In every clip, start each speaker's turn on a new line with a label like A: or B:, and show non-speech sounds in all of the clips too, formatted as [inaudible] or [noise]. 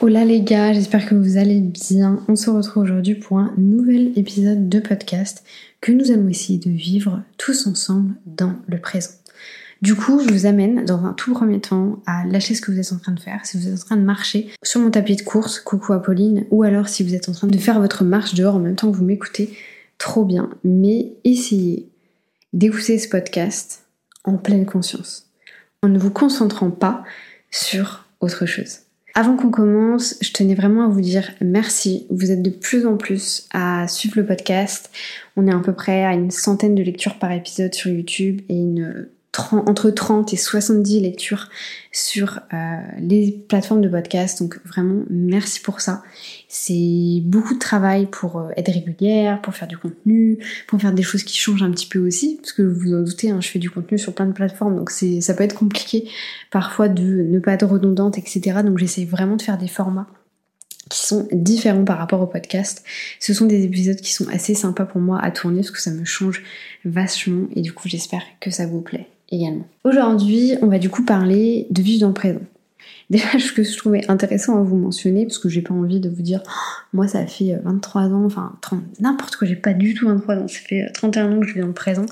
A: Hola les gars, j'espère que vous allez bien. On se retrouve aujourd'hui pour un nouvel épisode de podcast que nous allons essayer de vivre tous ensemble dans le présent. Du coup, je vous amène dans un tout premier temps à lâcher ce que vous êtes en train de faire. Si vous êtes en train de marcher sur mon tapis de course, coucou Apolline, ou alors si vous êtes en train de faire votre marche dehors en même temps que vous m'écoutez, trop bien. Mais essayez d'écouter ce podcast en pleine conscience, en ne vous concentrant pas sur autre chose. Avant qu'on commence, je tenais vraiment à vous dire merci. Vous êtes de plus en plus à suivre le podcast. On est à peu près à une centaine de lectures par épisode sur YouTube et une entre 30 et 70 lectures sur euh, les plateformes de podcast. Donc vraiment, merci pour ça. C'est beaucoup de travail pour euh, être régulière, pour faire du contenu, pour faire des choses qui changent un petit peu aussi. Parce que vous vous en doutez, hein, je fais du contenu sur plein de plateformes, donc c'est ça peut être compliqué parfois de ne pas être redondante, etc. Donc j'essaie vraiment de faire des formats qui sont différents par rapport au podcast. Ce sont des épisodes qui sont assez sympas pour moi à tourner parce que ça me change vachement et du coup j'espère que ça vous plaît également. Aujourd'hui, on va du coup parler de vivre dans le présent. [laughs] Déjà, ce que je trouvais intéressant à vous mentionner, parce que j'ai pas envie de vous dire, [gasps] moi ça fait 23 ans, enfin 30, n'importe quoi, j'ai pas du tout 23 ans, ça fait 31 ans que je vis dans le présent,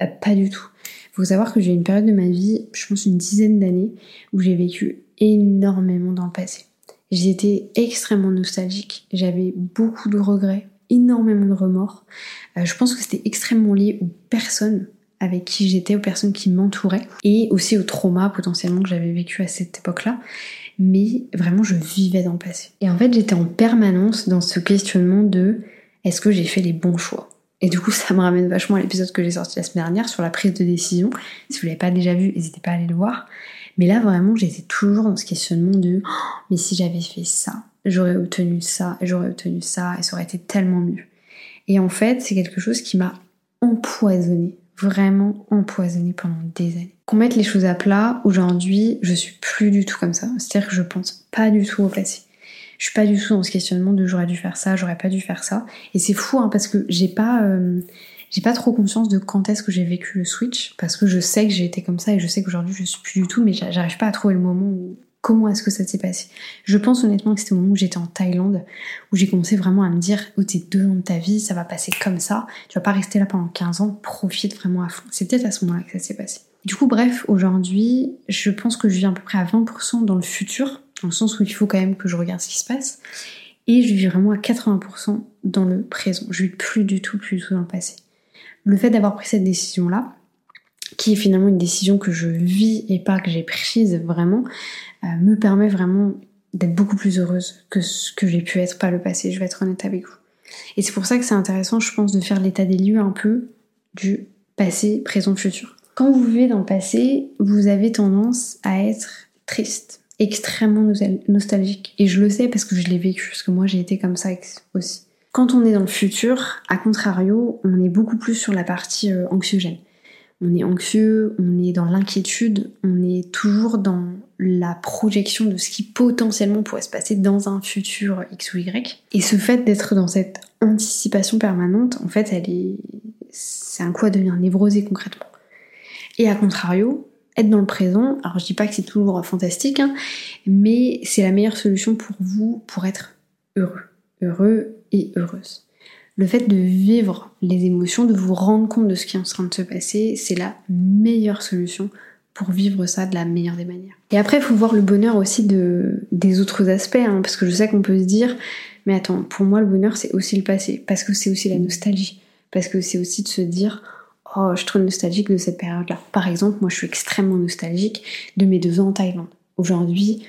A: euh, pas du tout. Il faut savoir que j'ai une période de ma vie, je pense une dizaine d'années, où j'ai vécu énormément dans le passé. J'étais extrêmement nostalgique, j'avais beaucoup de regrets, énormément de remords. Euh, je pense que c'était extrêmement lié aux personnes avec qui j'étais, aux personnes qui m'entouraient, et aussi au trauma potentiellement que j'avais vécu à cette époque-là. Mais vraiment, je vivais dans le passé. Et en fait, j'étais en permanence dans ce questionnement de est-ce que j'ai fait les bons choix? Et du coup, [laughs] ça me ramène vachement à l'épisode que j'ai sorti la semaine dernière sur la prise de décision. Si vous l'avez pas déjà vu, n'hésitez pas à aller le voir. Mais là, vraiment, j'étais toujours dans ce questionnement de oh, mais si j'avais fait ça, j'aurais obtenu ça, j'aurais obtenu ça, et ça aurait été tellement mieux. Et en fait, c'est quelque chose qui m'a empoisonné vraiment empoisonné pendant des années. Qu'on mette les choses à plat, aujourd'hui, je suis plus du tout comme ça. C'est-à-dire que je pense pas du tout au passé. Je suis pas du tout dans ce questionnement de j'aurais dû faire ça, j'aurais pas dû faire ça. Et c'est fou hein, parce que j'ai pas, euh, j'ai pas trop conscience de quand est-ce que j'ai vécu le switch parce que je sais que j'ai été comme ça et je sais qu'aujourd'hui je suis plus du tout, mais j'arrive pas à trouver le moment où comment est-ce que ça s'est passé Je pense honnêtement que c'était au moment où j'étais en Thaïlande, où j'ai commencé vraiment à me dire, oh t'es deux ans de ta vie, ça va passer comme ça, tu vas pas rester là pendant 15 ans, profite vraiment à fond. C'est peut-être à ce moment-là que ça s'est passé. Du coup, bref, aujourd'hui, je pense que je vis à peu près à 20% dans le futur, dans le sens où il faut quand même que je regarde ce qui se passe, et je vis vraiment à 80% dans le présent. Je vis plus du tout, plus du tout dans le passé. Le fait d'avoir pris cette décision-là, qui est finalement une décision que je vis et pas que j'ai prise vraiment, euh, me permet vraiment d'être beaucoup plus heureuse que ce que j'ai pu être par le passé, je vais être honnête avec vous. Et c'est pour ça que c'est intéressant, je pense, de faire l'état des lieux un peu du passé, présent, futur. Quand vous vivez dans le passé, vous avez tendance à être triste, extrêmement nostalgique. Et je le sais parce que je l'ai vécu, parce que moi j'ai été comme ça aussi. Quand on est dans le futur, à contrario, on est beaucoup plus sur la partie euh, anxiogène on est anxieux, on est dans l'inquiétude, on est toujours dans la projection de ce qui potentiellement pourrait se passer dans un futur X ou Y. Et ce fait d'être dans cette anticipation permanente, en fait, elle est, c'est un coup à devenir névrosé concrètement. Et à contrario, être dans le présent, alors je dis pas que c'est toujours fantastique, hein, mais c'est la meilleure solution pour vous pour être heureux, heureux et heureuse le fait de vivre les émotions, de vous rendre compte de ce qui est en train de se passer, c'est la meilleure solution pour vivre ça de la meilleure des manières. Et après, il faut voir le bonheur aussi de, des autres aspects, hein, parce que je sais qu'on peut se dire, mais attends, pour moi le bonheur c'est aussi le passé, parce que c'est aussi la nostalgie, parce que c'est aussi de se dire, oh, je suis trop nostalgique de cette période-là. Par exemple, moi je suis extrêmement nostalgique de mes deux ans en Thaïlande. Aujourd'hui,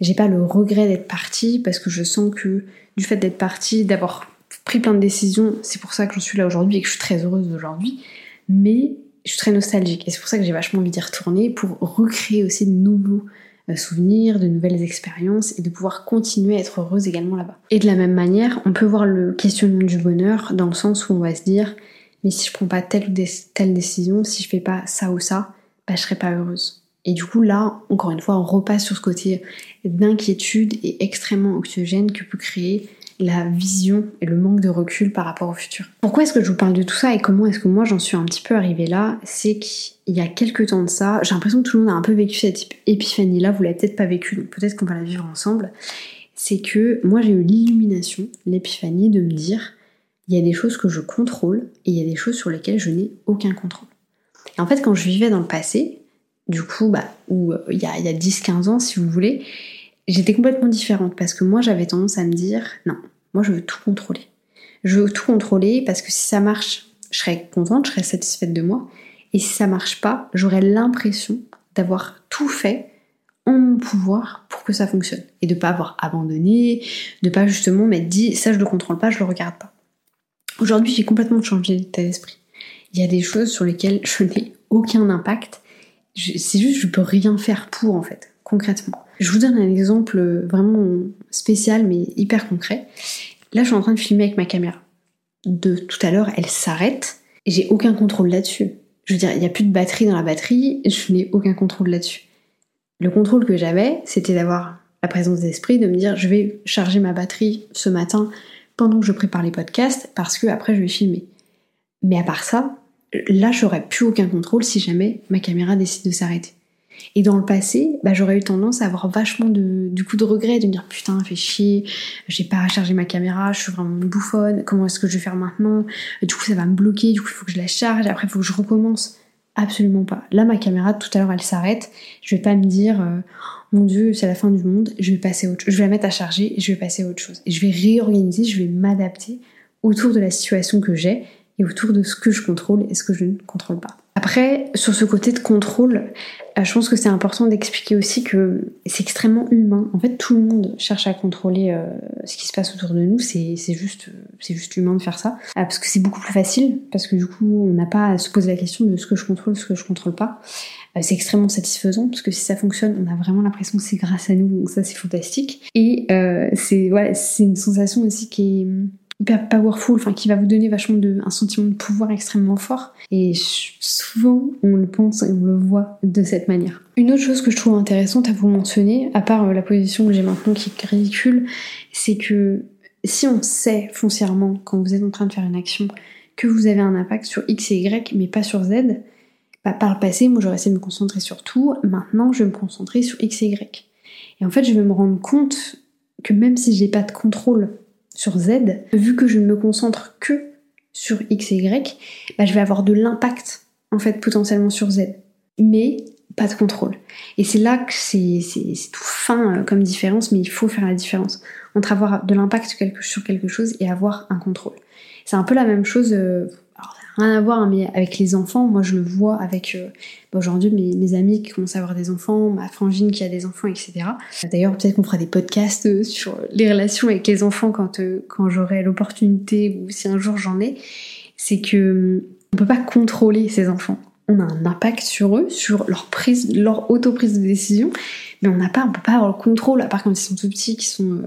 A: j'ai pas le regret d'être partie, parce que je sens que du fait d'être partie, d'avoir pris plein de décisions, c'est pour ça que j'en suis là aujourd'hui et que je suis très heureuse d'aujourd'hui, mais je suis très nostalgique et c'est pour ça que j'ai vachement envie d'y retourner pour recréer aussi de nouveaux euh, souvenirs, de nouvelles expériences et de pouvoir continuer à être heureuse également là-bas. Et de la même manière, on peut voir le questionnement du bonheur dans le sens où on va se dire mais si je prends pas telle ou telle décision, si je fais pas ça ou ça, bah je serai pas heureuse. Et du coup là, encore une fois, on repasse sur ce côté d'inquiétude et extrêmement anxiogène que peut créer la vision et le manque de recul par rapport au futur. Pourquoi est-ce que je vous parle de tout ça et comment est-ce que moi j'en suis un petit peu arrivée là? C'est qu'il y a quelques temps de ça, j'ai l'impression que tout le monde a un peu vécu cette épiphanie là, vous l'avez peut-être pas vécu, donc peut-être qu'on va la vivre ensemble. c'est que moi j'ai eu l'illumination, l'épiphanie de me dire il y a des choses que je contrôle et il y a des choses sur lesquelles je n'ai aucun contrôle. Et en fait, quand je vivais dans le passé, du coup, bah, ou euh, il y a, a 10-15 ans, si vous voulez, j'étais complètement différente parce que moi j'avais tendance à me dire non, moi je veux tout contrôler. Je veux tout contrôler parce que si ça marche, je serais contente, je serais satisfaite de moi. Et si ça marche pas, j'aurais l'impression d'avoir tout fait en mon pouvoir pour que ça fonctionne. Et de pas avoir abandonné, de pas justement m'être dit ça je le contrôle pas, je le regarde pas. Aujourd'hui j'ai complètement changé d'état d'esprit. Il y a des choses sur lesquelles je n'ai aucun impact. C'est juste je peux rien faire pour en fait, concrètement. Je vous donne un exemple vraiment spécial mais hyper concret. Là, je suis en train de filmer avec ma caméra. De tout à l'heure, elle s'arrête et j'ai aucun contrôle là-dessus. Je veux dire, il n'y a plus de batterie dans la batterie, je n'ai aucun contrôle là-dessus. Le contrôle que j'avais, c'était d'avoir la présence d'esprit, de me dire je vais charger ma batterie ce matin pendant que je prépare les podcasts parce que après je vais filmer. Mais à part ça, là j'aurais plus aucun contrôle si jamais ma caméra décide de s'arrêter. Et dans le passé, bah, j'aurais eu tendance à avoir vachement de, du coup de regret, de me dire putain, fait chier, j'ai pas rechargé ma caméra, je suis vraiment bouffonne, comment est-ce que je vais faire maintenant? Du coup, ça va me bloquer, du coup, il faut que je la charge, après, il faut que je recommence. Absolument pas. Là, ma caméra, tout à l'heure, elle s'arrête. Je vais pas me dire, euh, mon dieu, c'est la fin du monde, je vais passer autre chose. Je vais la mettre à charger et je vais passer à autre chose. Et je vais réorganiser, je vais m'adapter autour de la situation que j'ai et autour de ce que je contrôle et ce que je ne contrôle pas. Après, sur ce côté de contrôle, je pense que c'est important d'expliquer aussi que c'est extrêmement humain. En fait, tout le monde cherche à contrôler euh, ce qui se passe autour de nous. C'est juste, c'est juste humain de faire ça. Euh, parce que c'est beaucoup plus facile, parce que du coup, on n'a pas à se poser la question de ce que je contrôle, ce que je contrôle pas. c'est extrêmement satisfaisant, parce que si ça fonctionne, on a vraiment l'impression que c'est grâce à nous. Donc ça, c'est fantastique. Et c'est ouais, c'est une sensation aussi qui est hyper powerful, enfin qui va vous donner vachement de, un sentiment de pouvoir extrêmement fort. Et souvent, on le pense et on le voit de cette manière. Une autre chose que je trouve intéressante à vous mentionner, à part euh, la position que j'ai maintenant qui est ridicule, c'est que si on sait foncièrement quand vous êtes en train de faire une action que vous avez un impact sur X et Y, mais pas sur Z, bah, par le passé, moi j'aurais essayé de me concentrer sur tout, maintenant je vais me concentrer sur X et Y. Et en fait, je vais me rendre compte que même si j'ai pas de contrôle sur Z, vu que je ne me concentre que sur X et Y, bah, je vais avoir de l'impact en fait potentiellement sur Z. Mais pas de contrôle. Et c'est là que c'est tout fin euh, comme différence, mais il faut faire la différence entre avoir de l'impact sur quelque chose et avoir un contrôle. C'est un peu la même chose, euh, rien à voir, hein, mais avec les enfants, moi je le vois avec euh, bah, aujourd'hui mes, amis qui commencent à avoir des enfants, ma frangine qui a des enfants, etc. D'ailleurs, peut-être qu'on fera des podcasts euh, sur les relations avec les enfants quand, euh, quand j'aurai l'opportunité ou si un jour j'en ai. C'est que on peut pas contrôler ces enfants. On a un impact sur eux, sur leur prise, leur auto-prise de décision, mais on n'a pas, on peut pas avoir le contrôle, à part quand ils sont tout petits, qui sont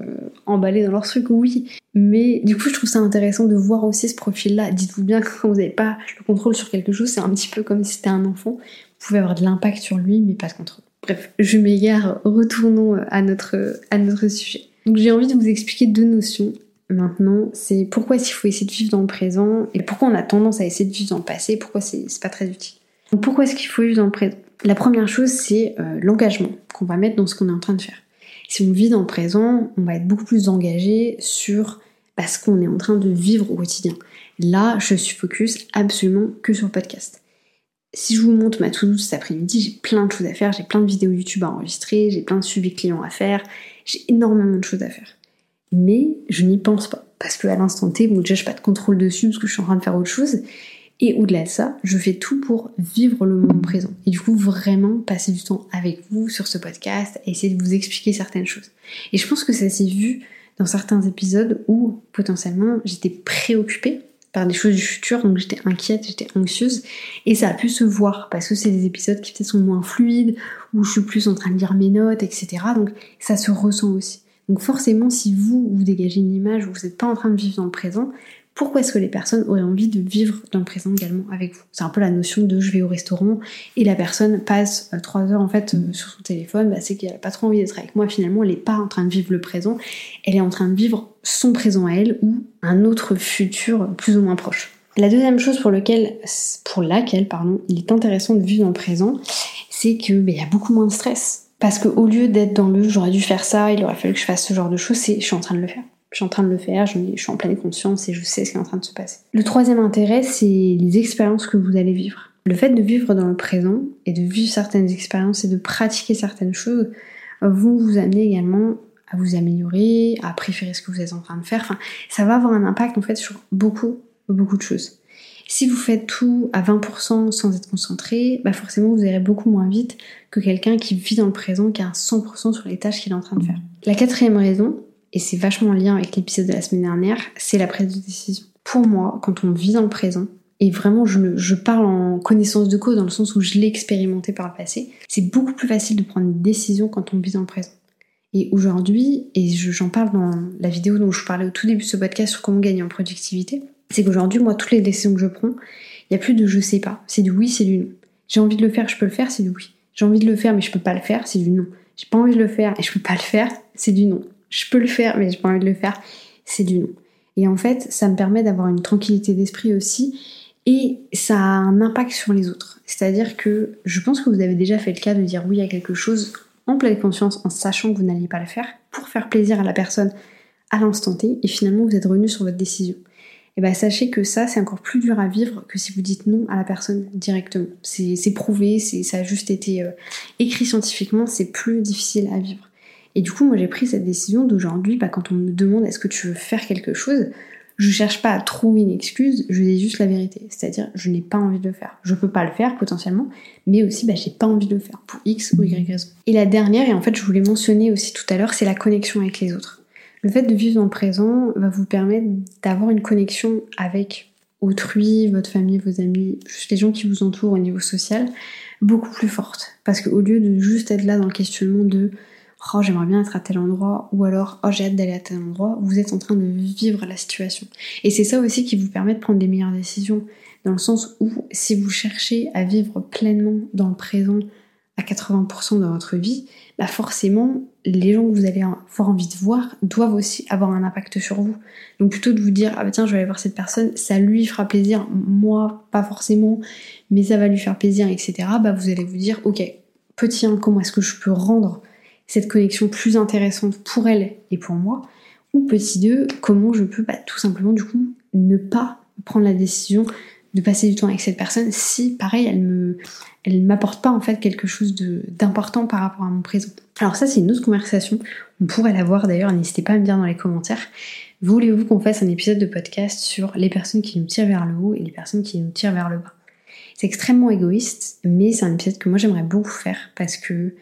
A: emballés dans leur truc, oui. Mais du coup, je trouve ça intéressant de voir aussi ce profil-là. Dites-vous bien que quand vous n'avez pas le contrôle sur quelque chose, c'est un petit peu comme si c'était un enfant. Vous pouvez avoir de l'impact sur lui, mais pas de contrôle. Bref, je m'égare, retournons à notre, à notre sujet. Donc j'ai envie de vous expliquer deux notions maintenant. C'est pourquoi qu'il faut essayer de vivre dans le présent et pourquoi on a tendance à essayer de vivre dans le passé, pourquoi c'est pas très utile. Donc pourquoi est-ce qu'il faut vivre dans le présent? La première chose, c'est euh, l'engagement qu'on va mettre dans ce qu'on est en train de faire. Si on vit dans le présent, on va être beaucoup plus engagé sur bah, ce qu'on est en train de vivre au quotidien. Là, je suis focus absolument que sur le podcast. Si je vous montre ma to-do cet après-midi, j'ai plein de choses à faire, j'ai plein de vidéos YouTube à enregistrer, j'ai plein de suivis clients à faire, j'ai énormément de choses à faire. Mais je n'y pense pas. Parce que à l'instant T, bon, déjà, je n'ai pas de contrôle dessus parce que je suis en train de faire autre chose. Et au-delà de ça, je fais tout pour vivre le moment présent. Et du coup, vraiment passer du temps avec vous sur ce podcast essayer de vous expliquer certaines choses. Et je pense que ça s'est vu dans certains épisodes où potentiellement j'étais préoccupée par des choses du futur, donc j'étais inquiète, j'étais anxieuse, et ça a pu se voir parce que c'est des épisodes qui peut-être sont moins fluides, où je suis plus en train de lire mes notes, etc. Donc ça se ressent aussi. Donc forcément, si vous, vous dégagez une image où vous n'êtes pas en train de vivre dans le présent, pourquoi est-ce que les personnes auraient envie de vivre dans le présent également avec vous? C'est un peu la notion de je vais au restaurant et la personne passe euh, trois heures en fait euh, sur son téléphone, bah, c'est qu'elle n'a pas trop envie d'être avec moi. Finalement, elle n'est pas en train de vivre le présent, elle est en train de vivre son présent à elle ou un autre futur plus ou moins proche. La deuxième chose pour, laquelle il est intéressant de vivre dans le présent, c'est qu'il bah, y a beaucoup moins de stress Parce que au lieu d'être dans le j'aurais dû faire ça, il aurait fallu que je fasse ce genre de choses, c'est je suis en train de le faire. Je suis en train de le faire, je, suis en pleine conscience et je sais ce qui est en train de se passer. Le troisième intérêt, c'est les expériences que vous allez vivre. Le fait de vivre dans le présent et de vivre certaines expériences et de pratiquer certaines choses vont vous amener également à vous améliorer, à préférer ce que vous êtes en train de faire. Enfin, ça va avoir un impact en fait sur beaucoup, beaucoup de choses. Si vous faites tout à 20% sans être concentré, bah forcément vous irez beaucoup moins vite que quelqu'un qui vit dans le présent, qui a 100% sur les tâches qu'il est en train de faire. La quatrième raison, et c'est vachement en lien avec l'épisode de la semaine dernière, c'est la prise de décision. Pour moi, quand on vit dans le présent, et vraiment je, je, parle en connaissance de cause dans le sens où je l'ai expérimenté par le passé, c'est beaucoup plus facile de prendre une décision quand on vit dans le présent. Et aujourd'hui, et j'en parle dans la vidéo dont je parlais au tout début de ce podcast sur comment gagner en productivité, c'est qu'aujourd'hui, moi, toutes les décisions que je prends, il n'y a plus de je sais pas. C'est du oui, c'est du non. J'ai envie de le faire, je peux le faire, c'est du oui. J'ai envie de le faire, mais je peux pas le faire, c'est du non. J'ai pas envie de le faire et je peux pas le faire, c'est du non. Je peux le faire, mais j'ai pas envie de le faire, c'est du non. Et en fait, ça me permet d'avoir une tranquillité d'esprit aussi et ça a un impact sur les autres. C'est-à-dire que je pense que vous avez déjà fait le cas de dire oui à quelque chose en pleine conscience, en sachant que vous n'alliez pas le faire, pour faire plaisir à la personne à l'instant T, et finalement vous êtes revenu sur votre décision. Et eh bien sachez que ça c'est encore plus dur à vivre que si vous dites non à la personne directement. C'est prouvé, ça a juste été euh, écrit scientifiquement, c'est plus difficile à vivre. Et du coup moi j'ai pris cette décision d'aujourd'hui, bah, quand on me demande est-ce que tu veux faire quelque chose, je cherche pas à trouver une excuse, je dis juste la vérité. C'est-à-dire, je n'ai pas envie de le faire. Je peux pas le faire potentiellement, mais aussi, bah, j'ai pas envie de le faire pour X ou Y raison. Et la dernière, et en fait, je voulais mentionner aussi tout à l'heure, c'est la connexion avec les autres. Le fait de vivre dans le présent va vous permettre d'avoir une connexion avec autrui, votre famille, vos amis, juste les gens qui vous entourent au niveau social, beaucoup plus forte. Parce qu'au lieu de juste être là dans le questionnement de oh j'aimerais bien être à tel endroit ou alors oh j'ai hâte d'aller à tel endroit, vous êtes en train de vivre la situation. Et c'est ça aussi qui vous permet de prendre des meilleures décisions dans le sens où si vous cherchez à vivre pleinement dans le présent à 80% de votre vie, bah forcément les gens que vous allez avoir envie de voir doivent aussi avoir un impact sur vous. Donc plutôt de vous dire ah bah tiens je vais aller voir cette personne, ça lui fera plaisir, moi pas forcément, mais ça va lui faire plaisir, etc. Bah vous allez vous dire ok petit 1 comment est-ce que je peux rendre cette connexion plus intéressante pour elle et pour moi Ou petit 2, comment je peux bah, tout simplement du coup ne pas prendre la décision de passer du temps avec cette personne si pareil elle me elle m'apporte pas en fait quelque chose d'important par rapport à mon présent. Alors ça c'est une autre conversation, on pourrait la voir d'ailleurs, n'hésitez pas à me dire dans les commentaires. Voulez-vous qu'on fasse un épisode de podcast sur les personnes qui nous tirent vers le haut et les personnes qui nous tirent vers le bas? C'est extrêmement égoïste, mais c'est un épisode que moi j'aimerais beaucoup faire parce que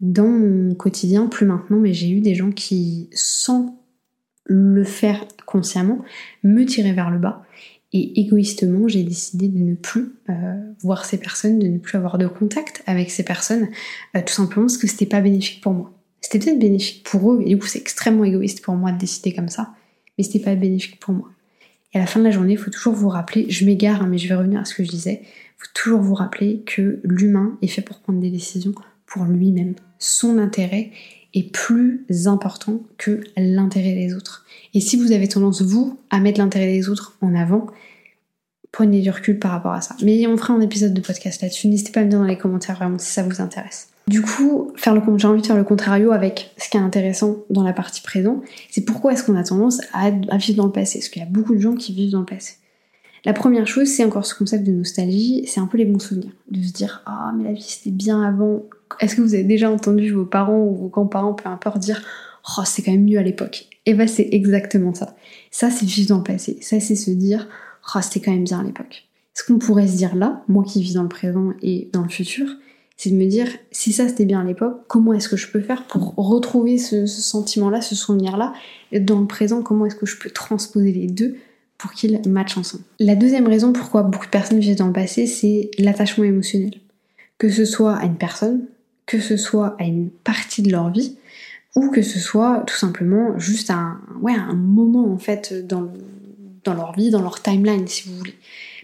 A: dans mon quotidien, plus maintenant, mais j'ai eu des gens qui, sans le faire consciemment, me tiraient vers le bas. Et égoïstement, j'ai décidé de ne plus euh, voir ces personnes, de ne plus avoir de contact avec ces personnes, euh, tout simplement parce que c'était pas bénéfique pour moi. C'était peut-être bénéfique pour eux, et du coup c'est extrêmement égoïste pour moi de décider comme ça, mais c'était pas bénéfique pour moi. Et à la fin de la journée, il faut toujours vous rappeler, je m'égare, hein, mais je vais revenir à ce que je disais, il faut toujours vous rappeler que l'humain est fait pour prendre des décisions pour lui-même. Son intérêt est plus important que l'intérêt des autres. Et si vous avez tendance, vous, à mettre l'intérêt des autres en avant, prenez du recul par rapport à ça. Mais on fera un épisode de podcast là-dessus. N'hésitez pas à me dire dans les commentaires vraiment si ça vous intéresse. Du coup, faire le, j'ai envie de faire le contrario avec ce qui est intéressant dans la partie présent. C'est pourquoi est-ce qu'on a tendance à, à vivre dans le passé? Parce qu'il y a beaucoup de gens qui vivent dans le passé. La première chose, c'est encore ce concept de nostalgie, c'est un peu les bons souvenirs. De se dire, ah, mais la vie c'était bien avant. Est-ce que vous avez déjà entendu vos parents ou vos grands-parents, peu importe, dire, oh, c'est quand même mieux à l'époque Et bah, c'est exactement ça. Ça, c'est vivre dans le passé. Ça, c'est se dire, oh, c'était quand même bien à l'époque. Ce qu'on pourrait se dire là, moi qui vis dans le présent et dans le futur, c'est de me dire, si ça c'était bien à l'époque, comment est-ce que je peux faire pour retrouver ce, ce sentiment-là, ce souvenir-là, dans le présent, comment est-ce que je peux transposer les deux pour qu'ils matchent ensemble? La deuxième raison pourquoi beaucoup de personnes vivent dans le passé, c'est l'attachement émotionnel. Que ce soit à une personne, que ce soit à une partie de leur vie, ou que ce soit tout simplement juste un, un moment en fait dans, dans leur vie, dans leur timeline si vous voulez.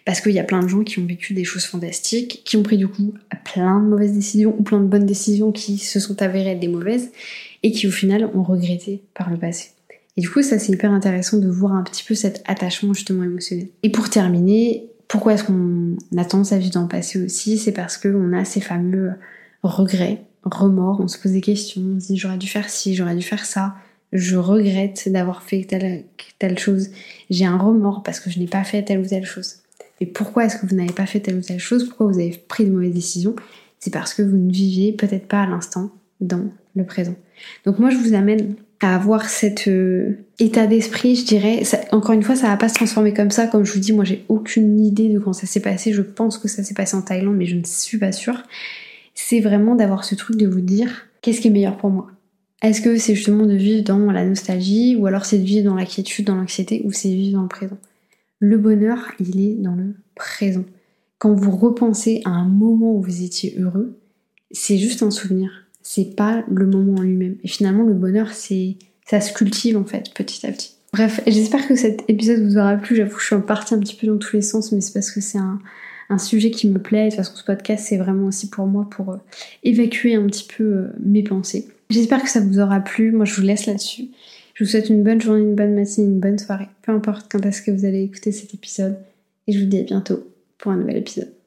A: Parce qu'il y a plein de gens qui ont vécu des choses fantastiques, qui ont pris du coup plein de mauvaises décisions ou plein de bonnes décisions qui se sont avérées être des mauvaises et qui au final ont regretté par le passé. Et du coup, ça c'est hyper intéressant de voir un petit peu cet attachement justement émotionnel. Et pour terminer, pourquoi est-ce qu'on a tendance à vivre dans le passé aussi? C'est parce qu'on a ces fameux regrets remords, on se pose des questions, on se dit j'aurais dû faire ci, j'aurais dû faire ça, je regrette d'avoir fait telle, telle chose, j'ai un remords parce que je n'ai pas fait telle ou telle chose. Et pourquoi est-ce que vous n'avez pas fait telle ou telle chose? Pourquoi vous avez pris de mauvaises décisions? C'est parce que vous ne viviez peut-être pas à l'instant dans le présent. Donc moi je vous amène à avoir cet euh, état d'esprit, je dirais. encore une fois, ça va pas se transformer comme ça. Comme je vous dis, moi j'ai aucune idée de quand ça s'est passé. Je pense que ça s'est passé en Thaïlande, mais je ne suis pas sûre. C'est vraiment d'avoir ce truc de vous dire qu'est-ce qui est meilleur pour moi? Est-ce que c'est justement de vivre dans la nostalgie, ou alors c'est de vivre dans la quiétude, dans l'anxiété, ou c'est de vivre dans le présent? Le bonheur, il est dans le présent. Quand vous repensez à un moment où vous étiez heureux, c'est juste un souvenir c'est pas le moment en lui-même. Et finalement, le bonheur, c'est ça se cultive en fait, petit à petit. Bref, j'espère que cet épisode vous aura plu. J'avoue, je suis partie un petit peu dans tous les sens, mais c'est parce que c'est un, sujet qui me plaît. De toute façon, ce podcast, c'est vraiment aussi pour moi pour euh, évacuer un petit peu euh, mes pensées. J'espère que ça vous aura plu. Moi, je vous laisse là-dessus. Je vous souhaite une bonne journée, une bonne matinée, une bonne soirée. Peu importe quand est-ce que vous allez écouter cet épisode. Et je vous dis à bientôt pour un nouvel épisode.